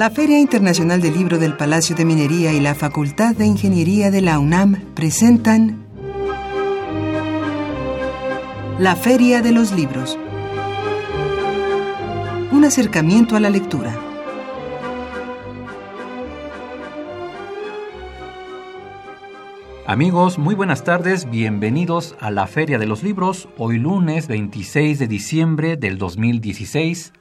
La Feria Internacional del Libro del Palacio de Minería y la Facultad de Ingeniería de la UNAM presentan La Feria de los Libros. Un acercamiento a la lectura. Amigos, muy buenas tardes, bienvenidos a la Feria de los Libros, hoy lunes 26 de diciembre del 2016.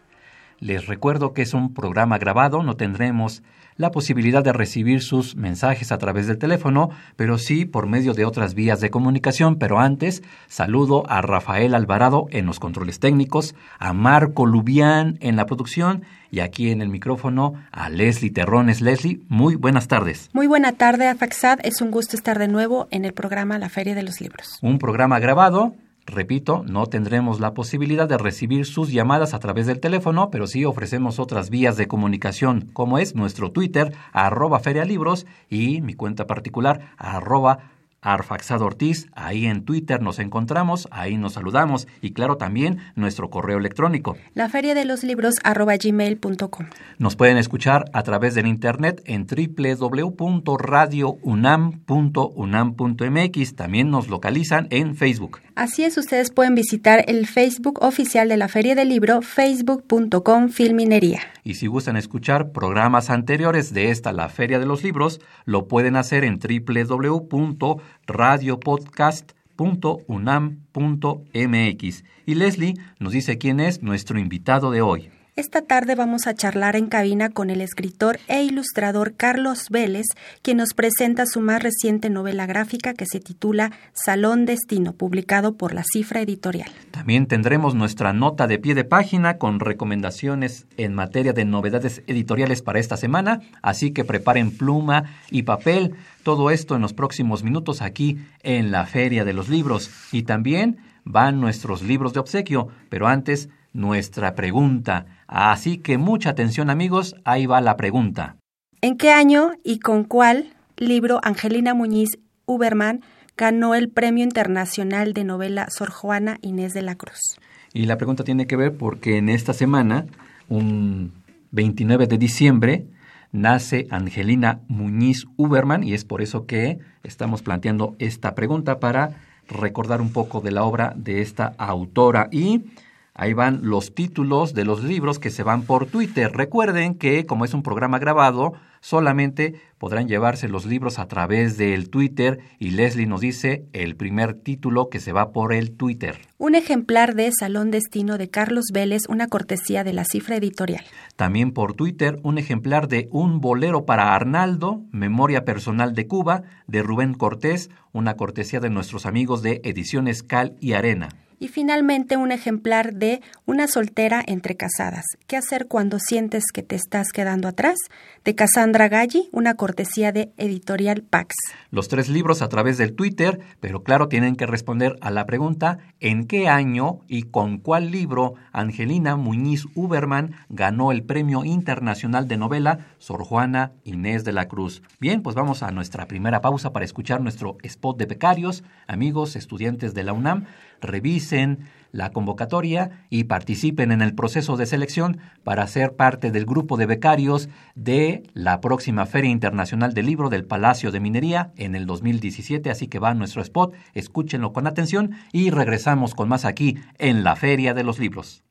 Les recuerdo que es un programa grabado, no tendremos la posibilidad de recibir sus mensajes a través del teléfono, pero sí por medio de otras vías de comunicación. Pero antes, saludo a Rafael Alvarado en los controles técnicos, a Marco Lubián en la producción y aquí en el micrófono a Leslie Terrones. Leslie, muy buenas tardes. Muy buena tarde, Afaxad. Es un gusto estar de nuevo en el programa La Feria de los Libros. Un programa grabado Repito, no tendremos la posibilidad de recibir sus llamadas a través del teléfono, pero sí ofrecemos otras vías de comunicación, como es nuestro Twitter, arroba ferialibros, y mi cuenta particular, arroba Arfaxado Ortiz, ahí en Twitter nos encontramos, ahí nos saludamos y claro también nuestro correo electrónico. La feria de los libros arroba gmail.com. Nos pueden escuchar a través del internet en www.radiounam.unam.mx. También nos localizan en Facebook. Así es, ustedes pueden visitar el Facebook oficial de la Feria del Libro, facebook.com Filminería. Y si gustan escuchar programas anteriores de esta, la Feria de los Libros, lo pueden hacer en www.radiopodcast.unam.mx. Y Leslie nos dice quién es nuestro invitado de hoy. Esta tarde vamos a charlar en cabina con el escritor e ilustrador Carlos Vélez, quien nos presenta su más reciente novela gráfica que se titula Salón Destino, publicado por la Cifra Editorial. También tendremos nuestra nota de pie de página con recomendaciones en materia de novedades editoriales para esta semana, así que preparen pluma y papel. Todo esto en los próximos minutos aquí en la Feria de los Libros. Y también van nuestros libros de obsequio, pero antes nuestra pregunta. Así que mucha atención amigos, ahí va la pregunta. ¿En qué año y con cuál libro Angelina Muñiz Uberman ganó el Premio Internacional de Novela Sor Juana Inés de la Cruz? Y la pregunta tiene que ver porque en esta semana, un 29 de diciembre, nace Angelina Muñiz Uberman y es por eso que estamos planteando esta pregunta para recordar un poco de la obra de esta autora y Ahí van los títulos de los libros que se van por Twitter. Recuerden que como es un programa grabado, solamente podrán llevarse los libros a través del Twitter y Leslie nos dice el primer título que se va por el Twitter. Un ejemplar de Salón Destino de Carlos Vélez, una cortesía de la cifra editorial. También por Twitter un ejemplar de Un bolero para Arnaldo, Memoria Personal de Cuba, de Rubén Cortés, una cortesía de nuestros amigos de Ediciones Cal y Arena. Y finalmente un ejemplar de Una soltera entre casadas. ¿Qué hacer cuando sientes que te estás quedando atrás? De Cassandra Galli, una cortesía de Editorial Pax. Los tres libros a través del Twitter, pero claro, tienen que responder a la pregunta ¿en qué año y con cuál libro Angelina Muñiz Uberman ganó el Premio Internacional de Novela Sor Juana Inés de la Cruz? Bien, pues vamos a nuestra primera pausa para escuchar nuestro spot de becarios, amigos, estudiantes de la UNAM revisen la convocatoria y participen en el proceso de selección para ser parte del grupo de becarios de la próxima Feria Internacional del Libro del Palacio de Minería en el 2017. Así que va nuestro spot, escúchenlo con atención y regresamos con más aquí en la Feria de los Libros.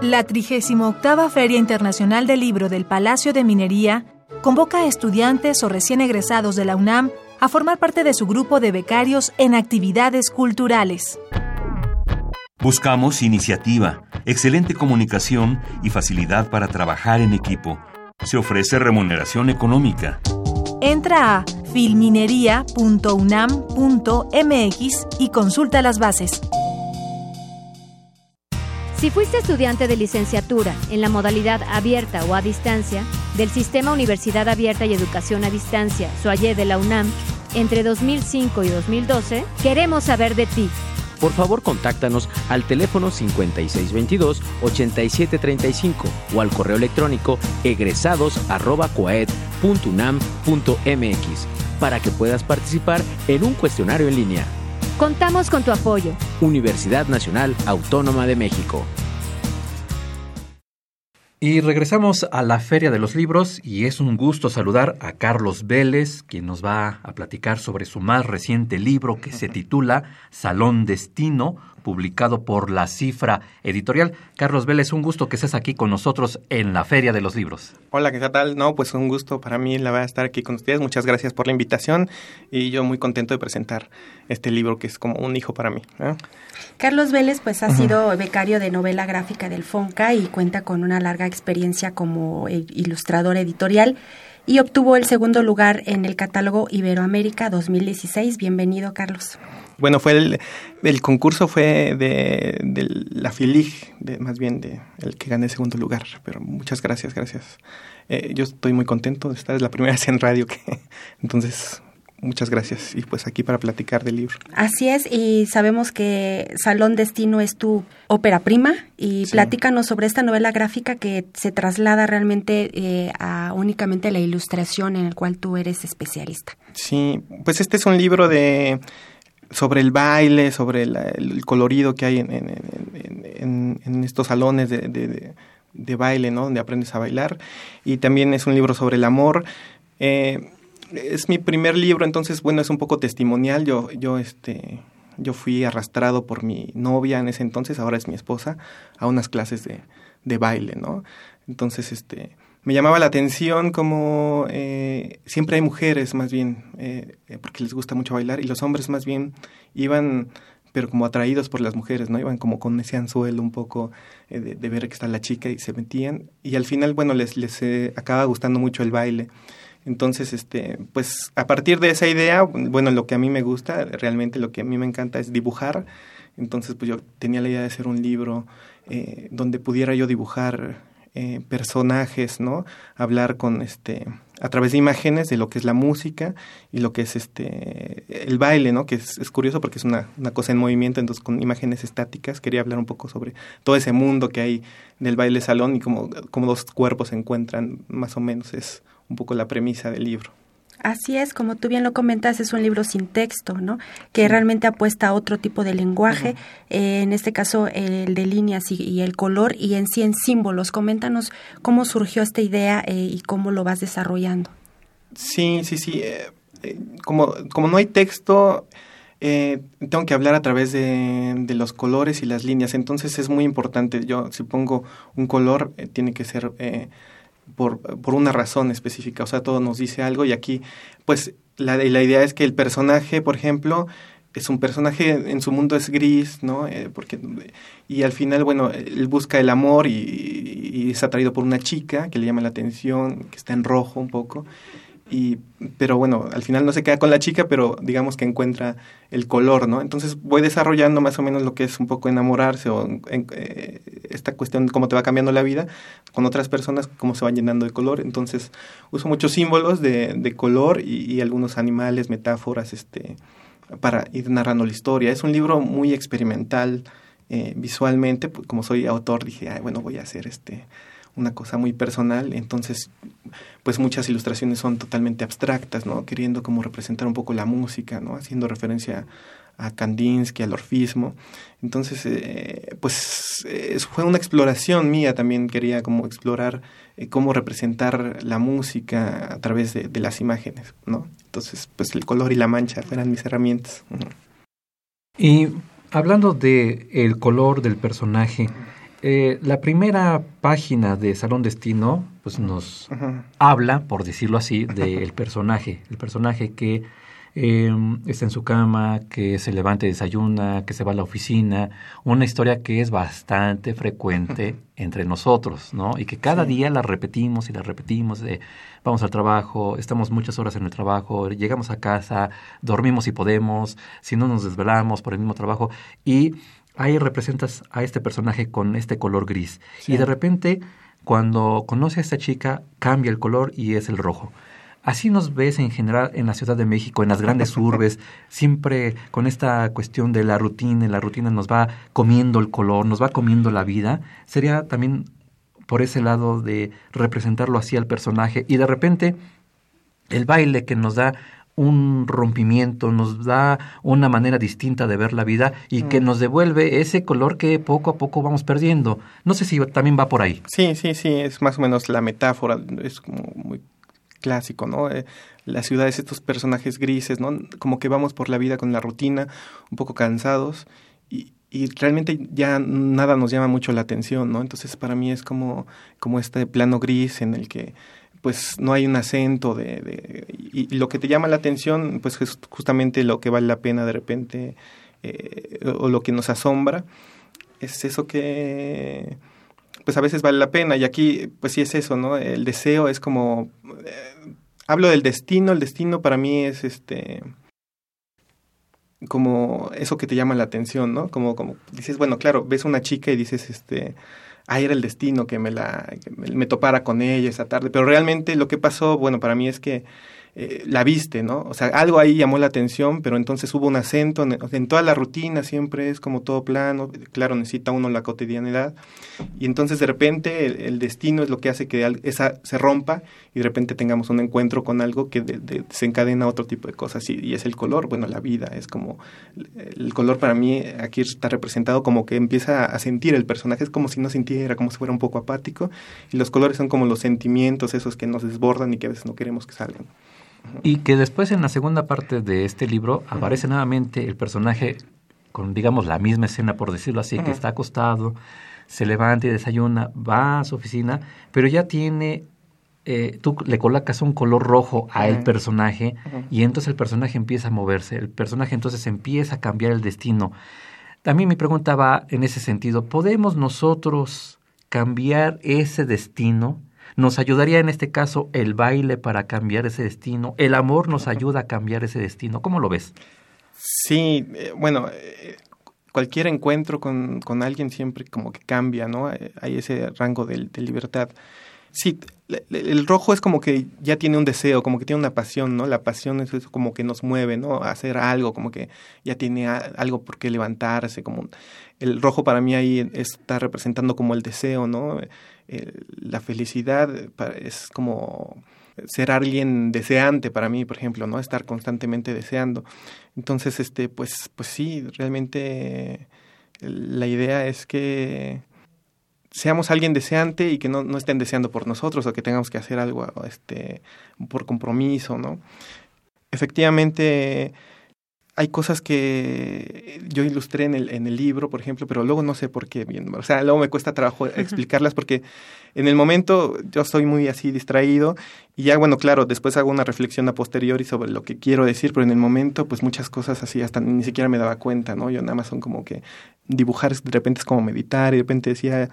La 38 Feria Internacional del Libro del Palacio de Minería convoca a estudiantes o recién egresados de la UNAM a formar parte de su grupo de becarios en actividades culturales. Buscamos iniciativa, excelente comunicación y facilidad para trabajar en equipo. Se ofrece remuneración económica. Entra a filminería.unam.mx y consulta las bases. Si fuiste estudiante de licenciatura en la modalidad abierta o a distancia del Sistema Universidad Abierta y Educación a Distancia, SOAYE de la UNAM, entre 2005 y 2012, queremos saber de ti. Por favor, contáctanos al teléfono 5622-8735 o al correo electrónico egresados.coaed.unam.mx para que puedas participar en un cuestionario en línea. Contamos con tu apoyo. Universidad Nacional Autónoma de México. Y regresamos a la Feria de los Libros y es un gusto saludar a Carlos Vélez, quien nos va a platicar sobre su más reciente libro que se titula Salón Destino, publicado por La Cifra Editorial. Carlos Vélez, un gusto que estés aquí con nosotros en la Feria de los Libros. Hola, ¿qué tal? No, pues un gusto para mí la verdad estar aquí con ustedes. Muchas gracias por la invitación y yo muy contento de presentar este libro que es como un hijo para mí. Carlos Vélez pues ha sido becario de novela gráfica del FONCA y cuenta con una larga experiencia como ilustrador editorial y obtuvo el segundo lugar en el catálogo Iberoamérica 2016. Bienvenido, Carlos. Bueno, fue el, el concurso fue de, la FILIG, de, más bien de el que gané segundo lugar, pero muchas gracias, gracias. Eh, yo estoy muy contento de estar, es la primera vez en radio que entonces muchas gracias y pues aquí para platicar del libro. Así es, y sabemos que Salón Destino es tu ópera prima y platícanos sobre esta novela gráfica que se traslada realmente eh, a únicamente la ilustración en el cual tú eres especialista. Sí, pues este es un libro de sobre el baile, sobre el colorido que hay en, en, en, estos salones de, de, de, baile, ¿no? Donde aprendes a bailar. Y también es un libro sobre el amor. Eh, es mi primer libro, entonces, bueno, es un poco testimonial. Yo, yo, este, yo fui arrastrado por mi novia en ese entonces, ahora es mi esposa, a unas clases de, de baile, ¿no? Entonces, este, me llamaba la atención como eh, siempre hay mujeres más bien, eh, eh, porque les gusta mucho bailar, y los hombres más bien iban, pero como atraídos por las mujeres, ¿no? Iban como con ese anzuelo un poco de, de, ver que está la chica y se metían, y al final, bueno, les, les acaba gustando mucho el baile. Entonces, este, pues a partir de esa idea, bueno, lo que a mí me gusta, realmente lo que a mí me encanta es dibujar. Entonces, pues yo tenía la idea de hacer un libro donde pudiera yo dibujar eh, personajes, ¿no? Hablar con este a través de imágenes de lo que es la música y lo que es este el baile, ¿no? Que es, curioso porque es una, una, cosa en movimiento, entonces con imágenes estáticas quería hablar un poco sobre todo ese mundo que hay del baile salón y cómo, cómo dos cuerpos se encuentran, más o menos es un poco la premisa del libro. Así es, como tú bien lo comentas, es un libro sin texto, ¿no? Que realmente apuesta a otro tipo de lenguaje, eh, en este caso el de líneas y, el color, y en sí en símbolos. Coméntanos cómo surgió esta idea eh, y cómo lo vas desarrollando. Sí, sí, sí. Eh, como, como no hay texto, tengo que hablar a través de, de, los colores y las líneas. Entonces es muy importante. Yo, si pongo un color, tiene que ser por, por una razón específica, o sea, todo nos dice algo y aquí, pues, la, la idea es que el personaje, por ejemplo, es un personaje en su mundo es gris, ¿no? Eh, porque, y al final, bueno, él busca el amor y, y, es atraído por una chica que le llama la atención, que está en rojo un poco, y pero bueno al final no se queda con la chica pero digamos que encuentra el color no entonces voy desarrollando más o menos lo que es un poco enamorarse o eh, esta cuestión de cómo te va cambiando la vida con otras personas cómo se van llenando de color. Entonces uso muchos símbolos de, de color y, algunos animales metáforas este para ir narrando la historia. Es un libro muy experimental eh, visualmente pues, como soy autor dije Ay, bueno voy a hacer este una cosa muy personal, entonces pues muchas ilustraciones son totalmente abstractas, ¿no? Queriendo como representar un poco la música, ¿no? Haciendo referencia a Kandinsky, al orfismo. Entonces, eh, pues fue una exploración mía, también quería como explorar eh, cómo representar la música a través de, las imágenes, ¿no? Entonces, pues el color y la mancha eran mis herramientas. Y hablando de el color del personaje, eh, la primera página de Salón Destino pues nos habla, por decirlo así, del personaje, el personaje que em, está en su cama, que se levanta y desayuna, que se va a la oficina, una historia que es bastante frecuente entre nosotros, ¿no? Y que cada día la repetimos y la repetimos, vamos al trabajo, estamos muchas horas en el trabajo, llegamos a casa, dormimos si podemos, si no nos desvelamos por el mismo trabajo y ahí representas a este personaje con este color gris. Y de repente, cuando conoce a esta chica, cambia el color y es el rojo. Así nos ves en general en la Ciudad de México, en las grandes urbes, siempre con esta cuestión de la rutina, y la rutina nos va comiendo el color, nos va comiendo la vida. Sería también por ese lado de representarlo así al personaje y de repente el baile que nos da un rompimiento, nos da una manera distinta de ver la vida y que mm. nos devuelve ese color que poco a poco vamos perdiendo. No sé si también va por ahí. Sí, sí, sí, es más o menos la metáfora, es como muy clásico, ¿no? Eh, las ciudades, estos personajes grises, ¿no? Como que vamos por la vida con la rutina, un poco cansados y, y realmente ya nada nos llama mucho la atención, ¿no? Entonces para mí es como, como este plano gris en el que pues no hay un acento de, y, lo que te llama la atención pues es justamente lo que vale la pena de repente eh, o lo que nos asombra es eso que pues a veces vale la pena. Y aquí pues sí es eso no el deseo es como eh, hablo del destino el destino para mí es este como eso que te llama la atención no como como dices bueno claro ves una chica y dices este ah, era el destino que me la me, topara con ella esa tarde, pero realmente lo que pasó, bueno, para mí es que eh, la viste, ¿no? O sea, algo ahí llamó la atención, pero entonces hubo un acento, en, toda la rutina siempre es como todo plano, claro, necesita uno la cotidianidad, y entonces de repente el, destino es lo que hace que esa se rompa y de repente tengamos un encuentro con algo que desencadena otro tipo de cosas, y, y, es el color, bueno, la vida, es como, el color para mí aquí está representado como que empieza a sentir el personaje, es como si no sintiera, como si fuera un poco apático, y los colores son como los sentimientos esos que nos desbordan y que a veces no queremos que salgan. Y que después en la segunda parte de este libro aparece nuevamente el personaje con, digamos, la misma escena, por decirlo así, que está acostado, se levanta y desayuna, va a su oficina, pero ya tiene, eh, tú le colocas un color rojo a el personaje y entonces el personaje empieza a moverse, el personaje entonces empieza a cambiar el destino. También mi pregunta va en ese sentido, ¿podemos nosotros cambiar ese destino? Nos ayudaría en este caso el baile para cambiar ese destino. El amor nos ayuda a cambiar ese destino. ¿Cómo lo ves? Sí, eh, bueno, eh, cualquier encuentro con, con, alguien siempre como que cambia, ¿no? Eh, hay ese rango de, libertad. Sí, el rojo es como que ya tiene un deseo, como que tiene una pasión, ¿no? La pasión es eso como que nos mueve, ¿no? A hacer algo, como que ya tiene algo por qué levantarse, como el rojo para mí ahí está representando como el deseo, ¿no? la felicidad es como ser alguien deseante para mí, por ejemplo, ¿no? Estar constantemente deseando. Entonces, este, pues, pues sí, realmente la idea es que seamos alguien deseante y que no, no estén deseando por nosotros o que tengamos que hacer algo este, por compromiso, ¿no? Efectivamente, hay cosas que yo ilustré en el, en el libro, por ejemplo, pero luego no sé por qué, bien, o sea, luego me cuesta trabajo explicarlas porque en el momento yo estoy muy así distraído y ya, bueno, claro, después hago una reflexión a posteriori sobre lo que quiero decir, pero en el momento, pues muchas cosas así hasta ni siquiera me daba cuenta, ¿no? Yo nada más son como que dibujar de repente es como meditar y de repente decía,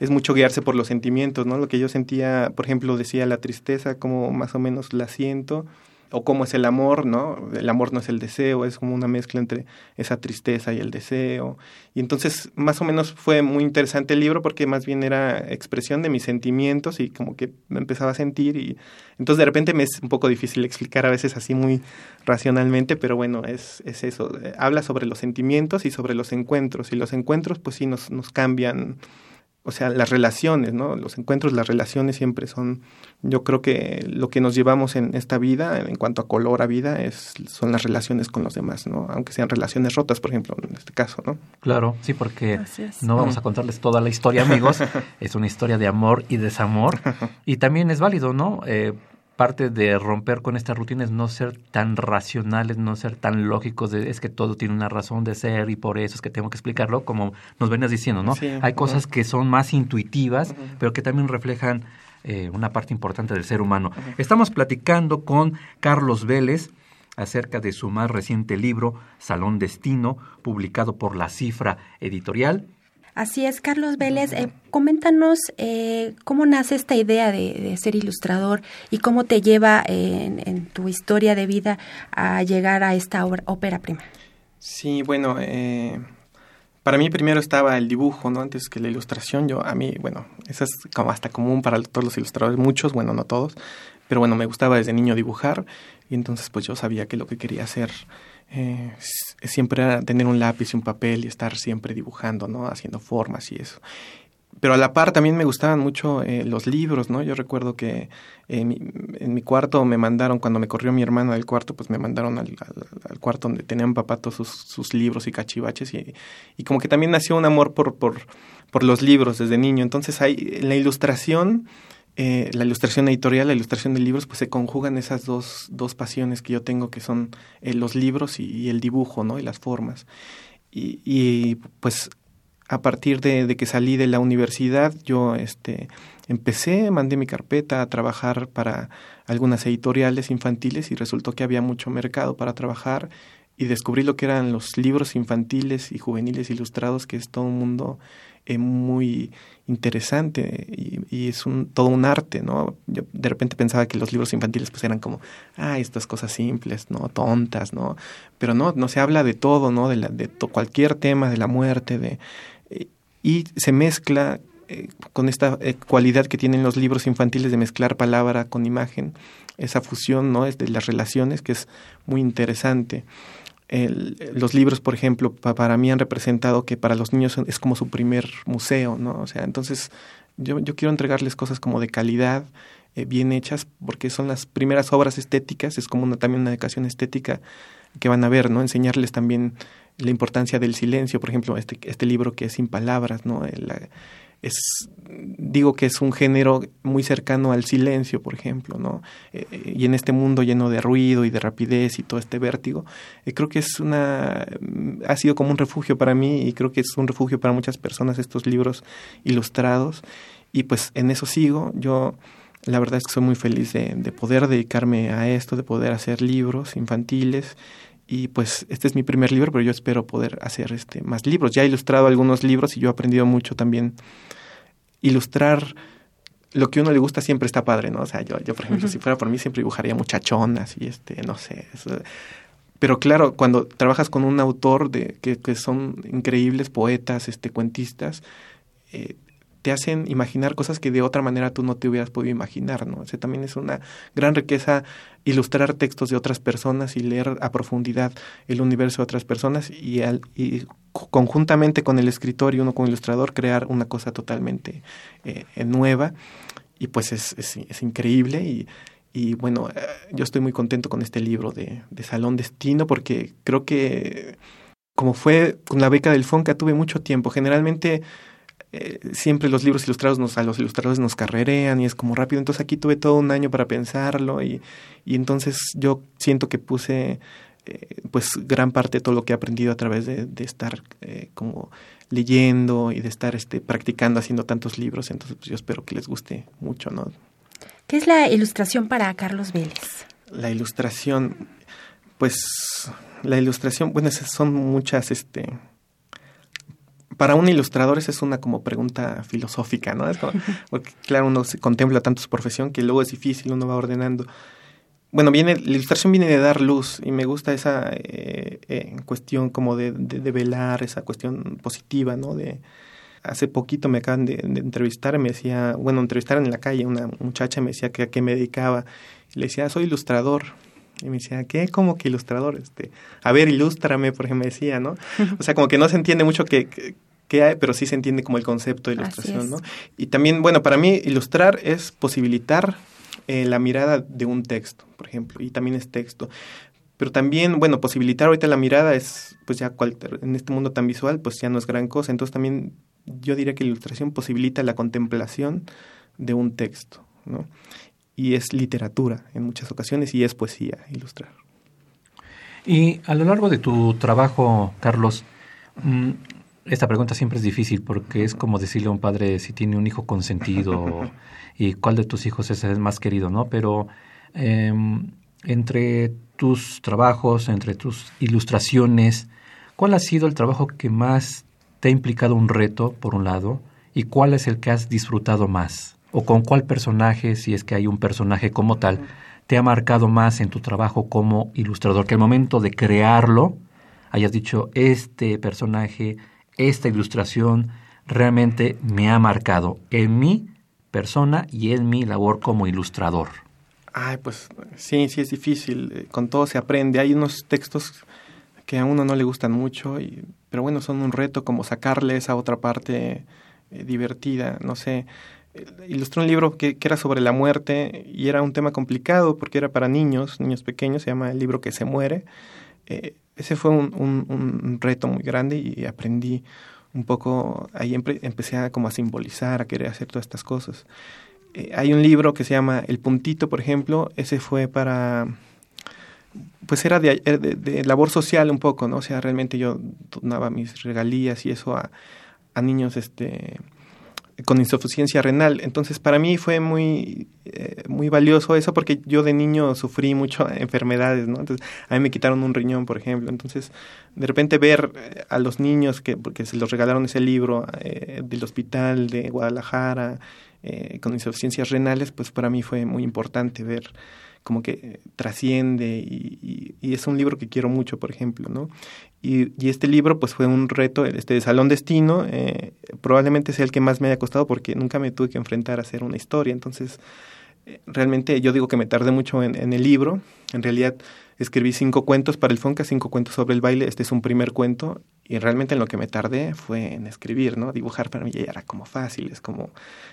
es mucho guiarse por los sentimientos, ¿no? Lo que yo sentía, por ejemplo, decía la tristeza, como más o menos la siento o cómo es el amor, ¿no? El amor no es el deseo, es como una mezcla entre esa tristeza y el deseo. Y entonces, más o menos fue muy interesante el libro porque más bien era expresión de mis sentimientos y como que me empezaba a sentir y entonces de repente me es un poco difícil explicar a veces así muy racionalmente, pero bueno, es, es eso. Habla sobre los sentimientos y sobre los encuentros y los encuentros pues sí nos, nos cambian o sea, las relaciones, ¿no? Los encuentros, las relaciones siempre son, yo creo que lo que nos llevamos en esta vida, en cuanto a color a vida, es, son las relaciones con los demás, ¿no? Aunque sean relaciones rotas, por ejemplo, en este caso, ¿no? Claro, sí, porque no vamos a contarles toda la historia, amigos. es una historia de amor y desamor. Y también es válido, ¿no? Eh, parte de romper con esta rutina es no ser tan racionales, no ser tan lógicos, de, es que todo tiene una razón de ser y por eso es que tengo que explicarlo, como nos venías diciendo, ¿no? Hay cosas que son más intuitivas, pero que también reflejan eh, una parte importante del ser humano. Estamos platicando con Carlos Vélez acerca de su más reciente libro, Salón Destino, publicado por La Cifra Editorial. Así es, Carlos Vélez, eh, coméntanos eh, cómo nace esta idea de, ser ilustrador y cómo te lleva en, tu historia de vida a llegar a esta ópera prima. Sí, bueno, eh, para mí primero estaba el dibujo, ¿no? Antes que la ilustración. Yo, a mí, bueno, eso es como hasta común para todos los ilustradores, muchos, bueno, no todos, pero bueno, me gustaba desde niño dibujar y entonces pues yo sabía que lo que quería hacer eh, siempre era tener un lápiz y un papel y estar siempre dibujando, ¿no? Haciendo formas y eso. pero a la par también me gustaban mucho eh, los libros, ¿no? Yo recuerdo que en mi, en mi, cuarto me mandaron, cuando me corrió mi hermana del cuarto, pues me mandaron al, cuarto donde tenían papá todos sus, sus, libros y cachivaches y, y, como que también nació un amor por, por, por los libros desde niño. Entonces hay, en la ilustración, eh, la ilustración editorial, la ilustración de libros, pues se conjugan esas dos, dos pasiones que yo tengo, que son eh, los libros y, el dibujo, ¿no? Y las formas. Y, y pues a partir de, de, que salí de la universidad, yo este, empecé, mandé mi carpeta a trabajar para algunas editoriales infantiles y resultó que había mucho mercado para trabajar y descubrí lo que eran los libros infantiles y juveniles ilustrados, que es todo un mundo eh, muy interesante y, y, es un, todo un arte, ¿no? Yo de repente pensaba que los libros infantiles pues eran como, ah, estas cosas simples, ¿no? Tontas, ¿no? Pero no, no se habla de todo, ¿no? De, la, de cualquier tema, de la muerte, de y se mezcla eh, con esta eh, cualidad que tienen los libros infantiles de mezclar palabra con imagen, esa fusión ¿no? es de las relaciones que es muy interesante. El, los libros, por ejemplo, pa, para mí han representado que para los niños es como su primer museo, ¿no? O sea, entonces yo, yo quiero entregarles cosas como de calidad, eh, bien hechas, porque son las primeras obras estéticas, es como una, también una educación estética que van a ver, ¿no? Enseñarles también la importancia del silencio, por ejemplo, este, este libro que es sin palabras, ¿no? La, es, digo que es un género muy cercano al silencio, por ejemplo, ¿no? Eh, y en este mundo lleno de ruido y de rapidez y todo este vértigo, eh, creo que es una, ha sido como un refugio para mí y creo que es un refugio para muchas personas estos libros ilustrados y pues en eso sigo, yo la verdad es que soy muy feliz de, de poder dedicarme a esto, de poder hacer libros infantiles y pues este es mi primer libro, pero yo espero poder hacer este más libros. Ya he ilustrado algunos libros y yo he aprendido mucho también. Ilustrar lo que a uno le gusta siempre está padre, ¿no? O sea, yo, yo por ejemplo, uh -huh. si fuera por mí siempre dibujaría muchachonas y este, no sé. Eso. Pero claro, cuando trabajas con un autor de que, que son increíbles poetas, este, cuentistas, eh, te hacen imaginar cosas que de otra manera tú no te hubieras podido imaginar, ¿no? O sea, también es una gran riqueza ilustrar textos de otras personas y leer a profundidad el universo de otras personas y, al, y conjuntamente con el escritor y uno con el ilustrador crear una cosa totalmente eh, nueva y pues es, increíble y, y bueno, eh, yo estoy muy contento con este libro de, de Salón Destino porque creo que como fue con la beca del FONCA tuve mucho tiempo, generalmente eh, siempre los libros ilustrados nos, a los ilustradores nos carrerean y es como rápido. Entonces aquí tuve todo un año para pensarlo y, y entonces yo siento que puse eh, pues gran parte de todo lo que he aprendido a través de, de estar eh, como leyendo y de estar este, practicando haciendo tantos libros. Entonces pues yo espero que les guste mucho, ¿no? ¿Qué es la ilustración para Carlos Vélez? La ilustración, pues la ilustración, bueno, son muchas, este, para un ilustrador esa es una como pregunta filosófica, ¿no? Es como, porque claro, uno se contempla tanto su profesión que luego es difícil, uno va ordenando. Bueno, viene, la ilustración viene de dar luz y me gusta esa eh, eh, cuestión como de, de, de, velar, esa cuestión positiva, ¿no? De, hace poquito me acaban de, de, entrevistar, me decía, bueno, entrevistar en la calle, una muchacha me decía que a qué me dedicaba. Y le decía, soy ilustrador. Y me decía, ¿qué? ¿Cómo que ilustrador? Este, a ver, ilústrame, porque me decía, ¿no? O sea, como que no se entiende mucho que, que, que hay, pero sí se entiende como el concepto de ilustración, ¿no? Y también, bueno, para mí ilustrar es posibilitar eh, la mirada de un texto, por ejemplo, y también es texto. Pero también, bueno, posibilitar ahorita la mirada es, pues ya cualquier, en este mundo tan visual, pues ya no es gran cosa. Entonces también yo diría que la ilustración posibilita la contemplación de un texto, ¿no? Y es literatura en muchas ocasiones y es poesía ilustrar. Y a lo largo de tu trabajo, Carlos, esta pregunta siempre es difícil porque es como decirle a un padre si tiene un hijo consentido y cuál de tus hijos es el más querido, ¿no? Pero eh, entre tus trabajos, entre tus ilustraciones, ¿cuál ha sido el trabajo que más te ha implicado un reto, por un lado, y cuál es el que has disfrutado más? ¿O con cuál personaje, si es que hay un personaje como tal, te ha marcado más en tu trabajo como ilustrador? Que al momento de crearlo hayas dicho, este personaje, esta ilustración realmente me ha marcado en mi persona y en mi labor como ilustrador. Ay, pues sí, sí es difícil. Con todo se aprende. Hay unos textos que a uno no le gustan mucho, y, pero bueno, son un reto como sacarle esa otra parte eh, divertida, no sé. Ilustró un libro que, era sobre la muerte y era un tema complicado porque era para niños, niños pequeños, se llama El libro que se muere. Eh, ese fue un, reto muy grande y aprendí un poco, ahí empecé a como a simbolizar, a querer hacer todas estas cosas. Eh, hay un libro que se llama El Puntito, por ejemplo, ese fue para pues era de, de, labor social un poco, ¿no? O sea, realmente yo donaba mis regalías y eso a, a niños este con insuficiencia renal. Entonces, para mí fue muy, eh, muy valioso eso porque yo de niño sufrí mucho enfermedades, ¿no? Entonces, a mí me quitaron un riñón, por ejemplo. Entonces, de repente ver eh, a los niños que, porque se los regalaron ese libro eh, del hospital de Guadalajara con insuficiencias renales, pues para mí fue muy importante ver como que trasciende y, es un libro que quiero mucho, por ejemplo, ¿no? Y, y este libro pues fue un reto, este de Salón Destino, eh, probablemente sea el que más me haya costado porque nunca me tuve que enfrentar a hacer una historia, entonces eh, realmente yo digo que me tardé mucho en, en, el libro, en realidad escribí cinco cuentos para el Fonca, cinco cuentos sobre el baile, este es un primer cuento y realmente en lo que me tardé fue en escribir, ¿no? Dibujar para mí ya era como fácil, es como,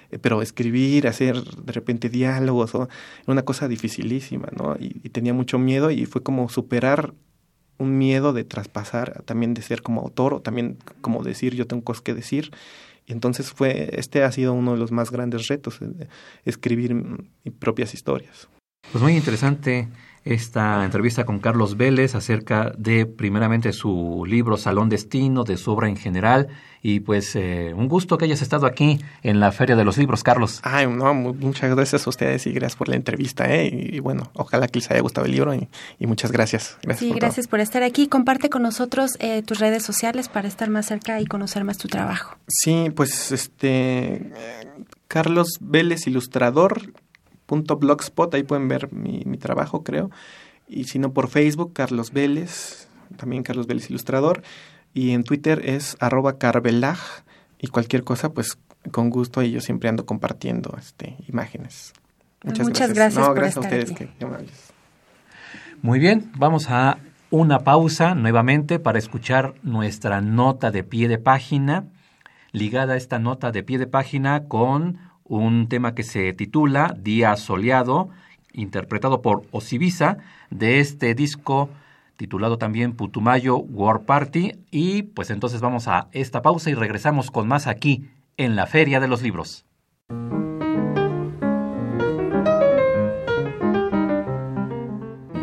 eh, pero escribir, hacer de repente diálogos, o, era una cosa dificilísima, ¿no? Y, tenía mucho miedo y fue como superar un miedo de traspasar, también de ser como autor o también como decir yo tengo cosas que decir. Y entonces fue, este ha sido uno de los más grandes retos, eh, escribir mis propias historias. Pues muy interesante esta entrevista con Carlos Vélez acerca de primeramente su libro Salón Destino, de su obra en general. Y pues eh, un gusto que hayas estado aquí en la Feria de los Libros, Carlos. Ay, no, muchas gracias a ustedes y gracias por la entrevista. ¿eh? Y, bueno, ojalá que les haya gustado el libro y, muchas gracias. gracias sí, gracias por estar aquí. Comparte con nosotros eh, tus redes sociales para estar más cerca y conocer más tu trabajo. Sí, pues este... Carlos Vélez, ilustrador, blogspot, ahí pueden ver mi, mi, trabajo, creo. Y si no, por Facebook, Carlos Vélez, también Carlos Vélez Ilustrador. Y en Twitter es arroba carvelaj. Y cualquier cosa, pues con gusto, y yo siempre ando compartiendo este, imágenes. Muchas, Muchas gracias. no, gracias a ustedes, que, Muy bien, vamos a una pausa nuevamente para escuchar nuestra nota de pie de página, ligada a esta nota de pie de página con un tema que se titula Día Soleado, interpretado por Osibisa, de este disco titulado también Putumayo War Party. Y pues entonces vamos a esta pausa y regresamos con más aquí en la Feria de los Libros.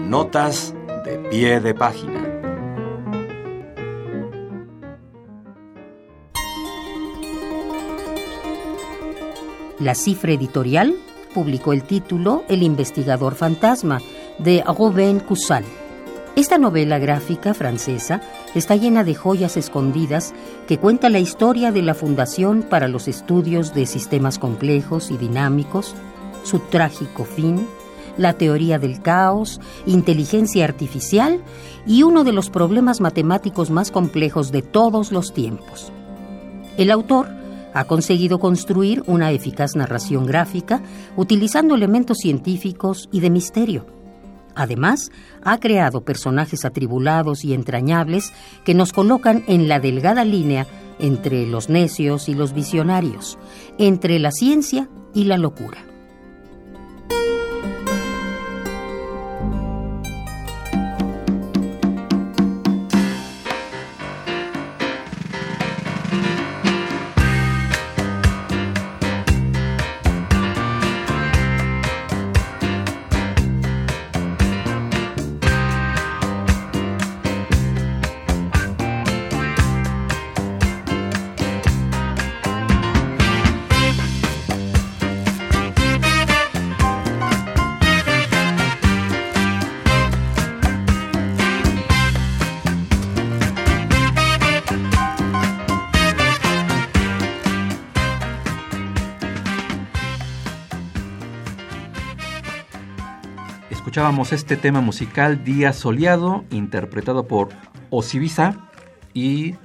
Notas de pie de página. La cifra editorial publicó el título El investigador fantasma de Robin Cousin. Esta novela gráfica francesa está llena de joyas escondidas que cuenta la historia de la Fundación para los Estudios de Sistemas Complejos y Dinámicos, su trágico fin, la teoría del caos, inteligencia artificial y uno de los problemas matemáticos más complejos de todos los tiempos. El autor ha conseguido construir una eficaz narración gráfica utilizando elementos científicos y de misterio. Además, ha creado personajes atribulados y entrañables que nos colocan en la delgada línea entre los necios y los visionarios, entre la ciencia y la locura. Este tema musical Día Soleado, interpretado por Osibisa y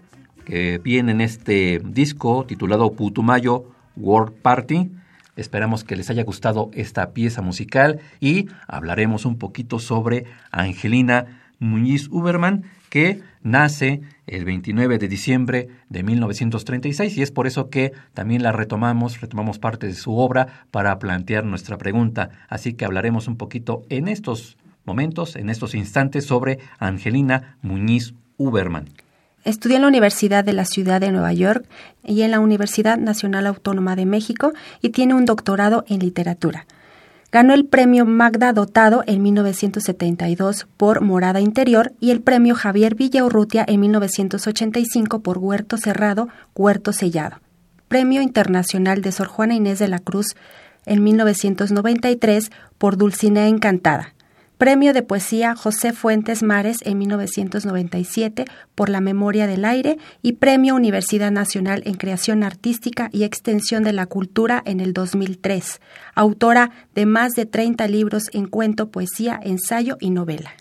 que viene en este disco titulado Putumayo World Party. Esperamos que les haya gustado esta pieza musical y hablaremos un poquito sobre Angelina Muñiz Uberman, que nace el 29 de diciembre de 1936 y es por eso que también la retomamos, retomamos parte de su obra para plantear nuestra pregunta. Así que hablaremos un poquito en estos momentos, en estos instantes, sobre Angelina Muñiz Uberman. Estudió en la Universidad de la Ciudad de Nueva York y en la Universidad Nacional Autónoma de México y tiene un doctorado en literatura. Ganó el premio Magda Dotado en 1972 por Morada Interior y el premio Javier Villaurrutia en 1985 por Huerto Cerrado, Huerto Sellado. Premio Internacional de Sor Juana Inés de la Cruz en 1993 por Dulcinea Encantada. Premio de Poesía José Fuentes Mares en 1997 por La Memoria del Aire y Premio Universidad Nacional en Creación Artística y Extensión de la Cultura en el 2003. Autora de más de 30 libros en cuento, poesía, ensayo y novela.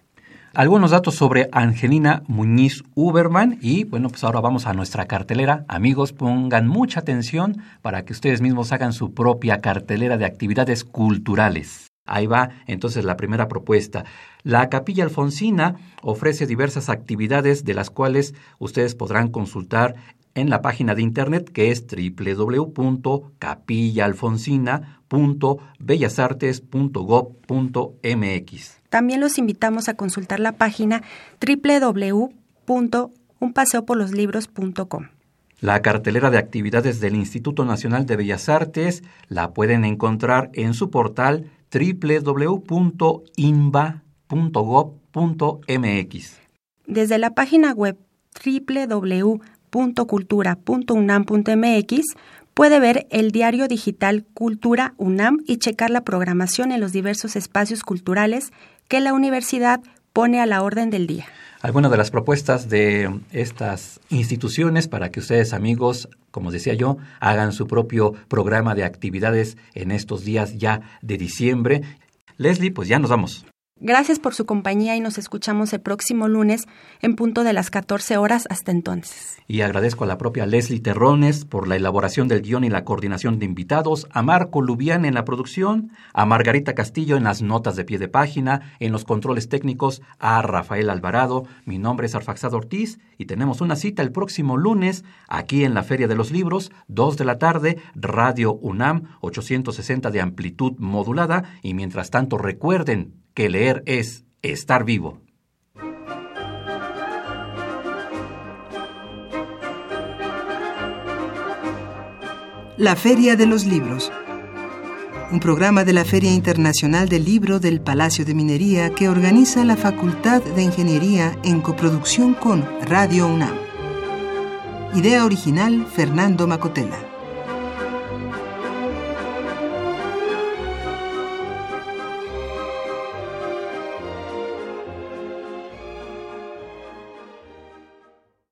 Algunos datos sobre Angelina Muñiz Uberman y bueno, pues ahora vamos a nuestra cartelera. Amigos, pongan mucha atención para que ustedes mismos hagan su propia cartelera de actividades culturales. Ahí va entonces la primera propuesta. La Capilla Alfonsina ofrece diversas actividades de las cuales ustedes podrán consultar en la página de internet que es www.capillaalfonsina.bellasartes.gov.mx. También los invitamos a consultar la página www.unpaseoporloslibros.com. La cartelera de actividades del Instituto Nacional de Bellas Artes la pueden encontrar en su portal www.inba.gov.mx. Desde la página web www.cultura.unam.mx puede ver el diario digital Cultura UNAM y checar la programación en los diversos espacios culturales que la universidad pone a la orden del día algunas de las propuestas de estas instituciones para que ustedes amigos, como decía yo, hagan su propio programa de actividades en estos días ya de diciembre. Leslie, pues ya nos vamos. Gracias por su compañía y nos escuchamos el próximo lunes en punto de las 14 horas hasta entonces. Y agradezco a la propia Leslie Terrones por la elaboración del guion y la coordinación de invitados, a Marco Lubián en la producción, a Margarita Castillo en las notas de pie de página, en los controles técnicos, a Rafael Alvarado. Mi nombre es Arfaxado Ortiz y tenemos una cita el próximo lunes aquí en la Feria de los Libros, 2 de la tarde, Radio UNAM 860 de amplitud modulada y mientras tanto recuerden que leer es estar vivo. La Feria de los Libros. Un programa de la Feria Internacional del Libro del Palacio de Minería que organiza la Facultad de Ingeniería en coproducción con Radio UNAM. Idea original Fernando Macotela.